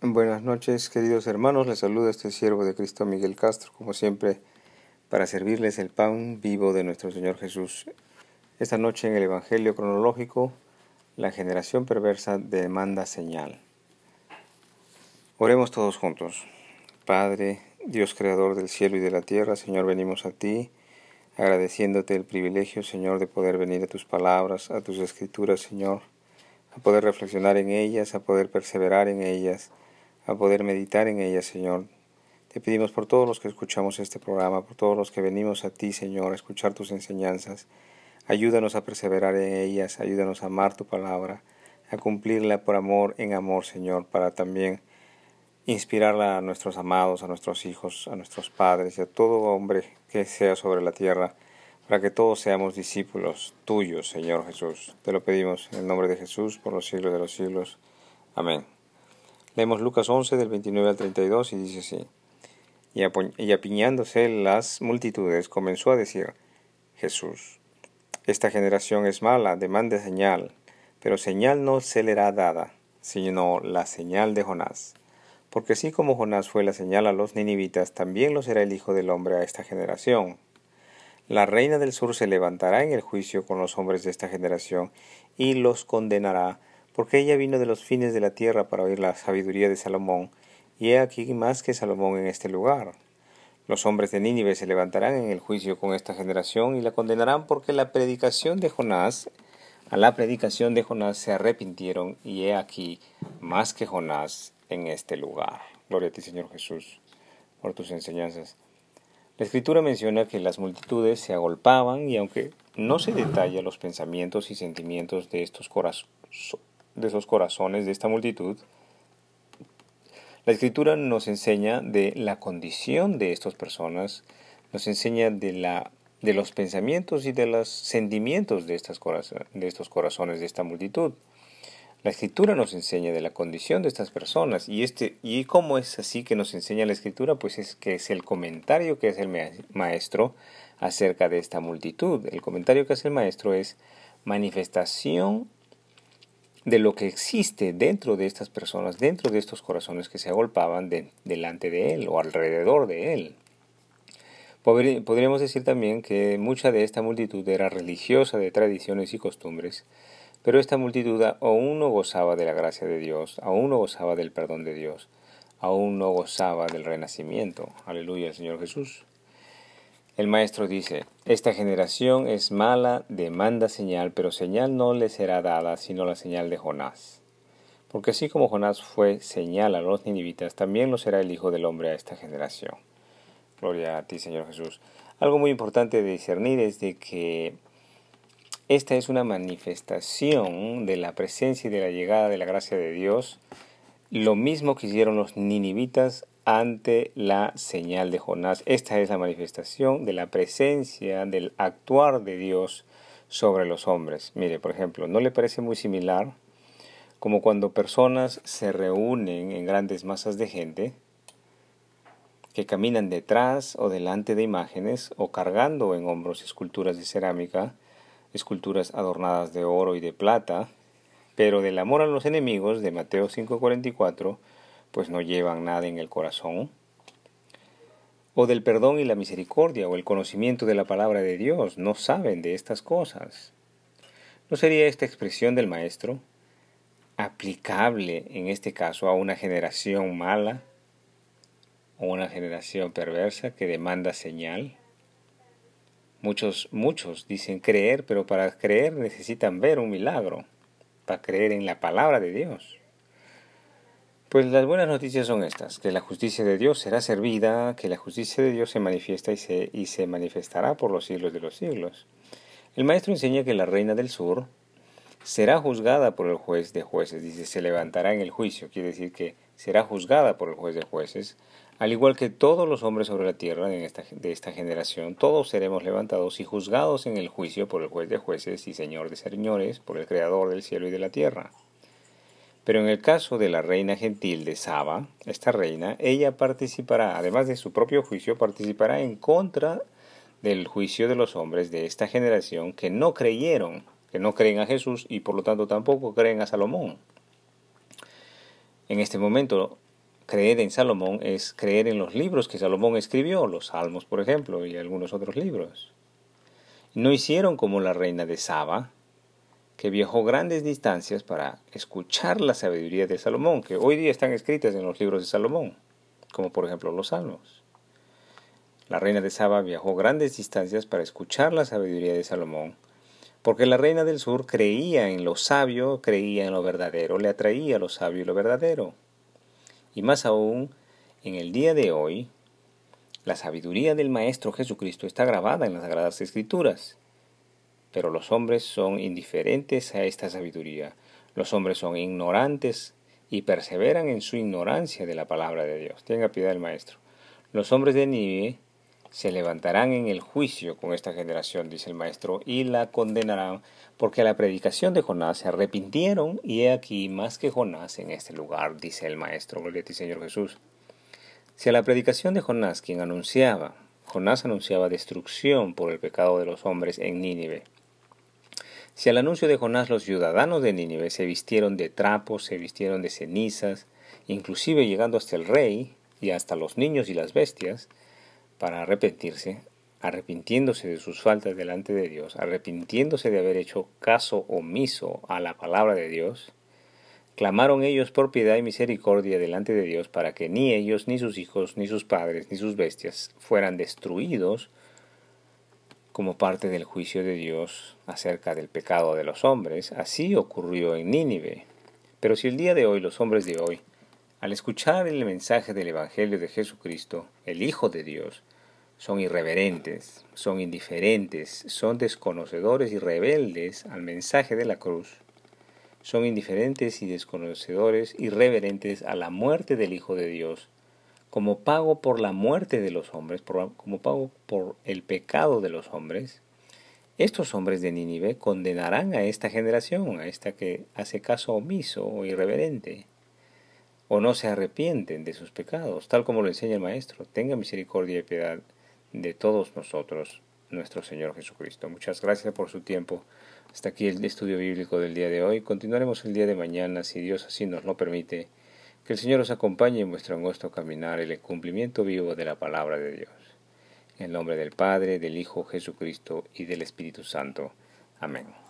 Buenas noches, queridos hermanos. Les saluda este siervo de Cristo Miguel Castro, como siempre, para servirles el pan vivo de nuestro Señor Jesús. Esta noche en el Evangelio cronológico, la generación perversa demanda señal. Oremos todos juntos. Padre, Dios creador del cielo y de la tierra, Señor, venimos a ti, agradeciéndote el privilegio, Señor, de poder venir a tus palabras, a tus escrituras, Señor, a poder reflexionar en ellas, a poder perseverar en ellas a poder meditar en ella, Señor. Te pedimos por todos los que escuchamos este programa, por todos los que venimos a ti, Señor, a escuchar tus enseñanzas. Ayúdanos a perseverar en ellas, ayúdanos a amar tu palabra, a cumplirla por amor en amor, Señor, para también inspirarla a nuestros amados, a nuestros hijos, a nuestros padres y a todo hombre que sea sobre la tierra, para que todos seamos discípulos tuyos, Señor Jesús. Te lo pedimos en el nombre de Jesús por los siglos de los siglos. Amén. Leemos Lucas 11 del 29 al 32 y dice así. Y apiñándose las multitudes comenzó a decir, Jesús, esta generación es mala, demanda señal, pero señal no se le hará dada, sino la señal de Jonás. Porque así como Jonás fue la señal a los ninivitas, también lo será el Hijo del Hombre a esta generación. La reina del sur se levantará en el juicio con los hombres de esta generación y los condenará porque ella vino de los fines de la tierra para oír la sabiduría de Salomón, y he aquí más que Salomón en este lugar. Los hombres de Nínive se levantarán en el juicio con esta generación y la condenarán porque la predicación de Jonás, a la predicación de Jonás se arrepintieron, y he aquí más que Jonás en este lugar. Gloria a ti, Señor Jesús, por tus enseñanzas. La escritura menciona que las multitudes se agolpaban y aunque no se detalla los pensamientos y sentimientos de estos corazones, de esos corazones de esta multitud, la escritura nos enseña de la condición de estas personas, nos enseña de, la, de los pensamientos y de los sentimientos de, de estos corazones de esta multitud. La escritura nos enseña de la condición de estas personas y este y cómo es así que nos enseña la escritura, pues es que es el comentario que hace el maestro acerca de esta multitud. El comentario que hace el maestro es manifestación de lo que existe dentro de estas personas, dentro de estos corazones que se agolpaban delante de él o alrededor de él. Podríamos decir también que mucha de esta multitud era religiosa de tradiciones y costumbres, pero esta multitud aún no gozaba de la gracia de Dios, aún no gozaba del perdón de Dios, aún no gozaba del renacimiento. Aleluya, Señor Jesús. El maestro dice, esta generación es mala, demanda señal, pero señal no le será dada sino la señal de Jonás. Porque así como Jonás fue señal a los ninivitas, también lo será el Hijo del Hombre a esta generación. Gloria a ti, Señor Jesús. Algo muy importante de discernir es de que esta es una manifestación de la presencia y de la llegada de la gracia de Dios, lo mismo que hicieron los ninivitas ante la señal de Jonás. Esta es la manifestación de la presencia, del actuar de Dios sobre los hombres. Mire, por ejemplo, ¿no le parece muy similar como cuando personas se reúnen en grandes masas de gente que caminan detrás o delante de imágenes o cargando en hombros esculturas de cerámica, esculturas adornadas de oro y de plata, pero del amor a los enemigos de Mateo 5:44 pues no llevan nada en el corazón, o del perdón y la misericordia o el conocimiento de la palabra de Dios, no saben de estas cosas. ¿No sería esta expresión del Maestro aplicable en este caso a una generación mala o una generación perversa que demanda señal? Muchos, muchos dicen creer, pero para creer necesitan ver un milagro, para creer en la palabra de Dios. Pues las buenas noticias son estas, que la justicia de Dios será servida, que la justicia de Dios se manifiesta y se, y se manifestará por los siglos de los siglos. El maestro enseña que la reina del sur será juzgada por el juez de jueces, dice, se levantará en el juicio, quiere decir que será juzgada por el juez de jueces, al igual que todos los hombres sobre la tierra en esta, de esta generación, todos seremos levantados y juzgados en el juicio por el juez de jueces y señor de señores, por el creador del cielo y de la tierra. Pero en el caso de la reina gentil de Saba, esta reina, ella participará, además de su propio juicio, participará en contra del juicio de los hombres de esta generación que no creyeron, que no creen a Jesús y por lo tanto tampoco creen a Salomón. En este momento, creer en Salomón es creer en los libros que Salomón escribió, los Salmos, por ejemplo, y algunos otros libros. No hicieron como la reina de Saba, que viajó grandes distancias para escuchar la sabiduría de Salomón, que hoy día están escritas en los libros de Salomón, como por ejemplo los Salmos. La reina de Saba viajó grandes distancias para escuchar la sabiduría de Salomón, porque la reina del sur creía en lo sabio, creía en lo verdadero, le atraía lo sabio y lo verdadero. Y más aún, en el día de hoy, la sabiduría del Maestro Jesucristo está grabada en las Sagradas Escrituras. Pero los hombres son indiferentes a esta sabiduría. Los hombres son ignorantes y perseveran en su ignorancia de la palabra de Dios. Tenga piedad el Maestro. Los hombres de Nínive se levantarán en el juicio con esta generación, dice el Maestro, y la condenarán, porque a la predicación de Jonás se arrepintieron, y he aquí más que Jonás en este lugar, dice el Maestro, gloria a ti Señor Jesús. Si a la predicación de Jonás, quien anunciaba, Jonás anunciaba destrucción por el pecado de los hombres en Nínive, si al anuncio de Jonás los ciudadanos de Nínive se vistieron de trapos, se vistieron de cenizas, inclusive llegando hasta el rey y hasta los niños y las bestias, para arrepentirse, arrepintiéndose de sus faltas delante de Dios, arrepintiéndose de haber hecho caso omiso a la palabra de Dios, clamaron ellos por piedad y misericordia delante de Dios para que ni ellos, ni sus hijos, ni sus padres, ni sus bestias fueran destruidos como parte del juicio de Dios acerca del pecado de los hombres. Así ocurrió en Nínive. Pero si el día de hoy los hombres de hoy, al escuchar el mensaje del Evangelio de Jesucristo, el Hijo de Dios, son irreverentes, son indiferentes, son desconocedores y rebeldes al mensaje de la cruz, son indiferentes y desconocedores y reverentes a la muerte del Hijo de Dios, como pago por la muerte de los hombres, como pago por el pecado de los hombres, estos hombres de Nínive condenarán a esta generación, a esta que hace caso omiso o irreverente, o no se arrepienten de sus pecados, tal como lo enseña el Maestro. Tenga misericordia y piedad de todos nosotros, nuestro Señor Jesucristo. Muchas gracias por su tiempo. Hasta aquí el estudio bíblico del día de hoy. Continuaremos el día de mañana, si Dios así nos lo permite. Que el Señor os acompañe en vuestro angosto caminar el cumplimiento vivo de la palabra de Dios. En el nombre del Padre, del Hijo Jesucristo y del Espíritu Santo. Amén.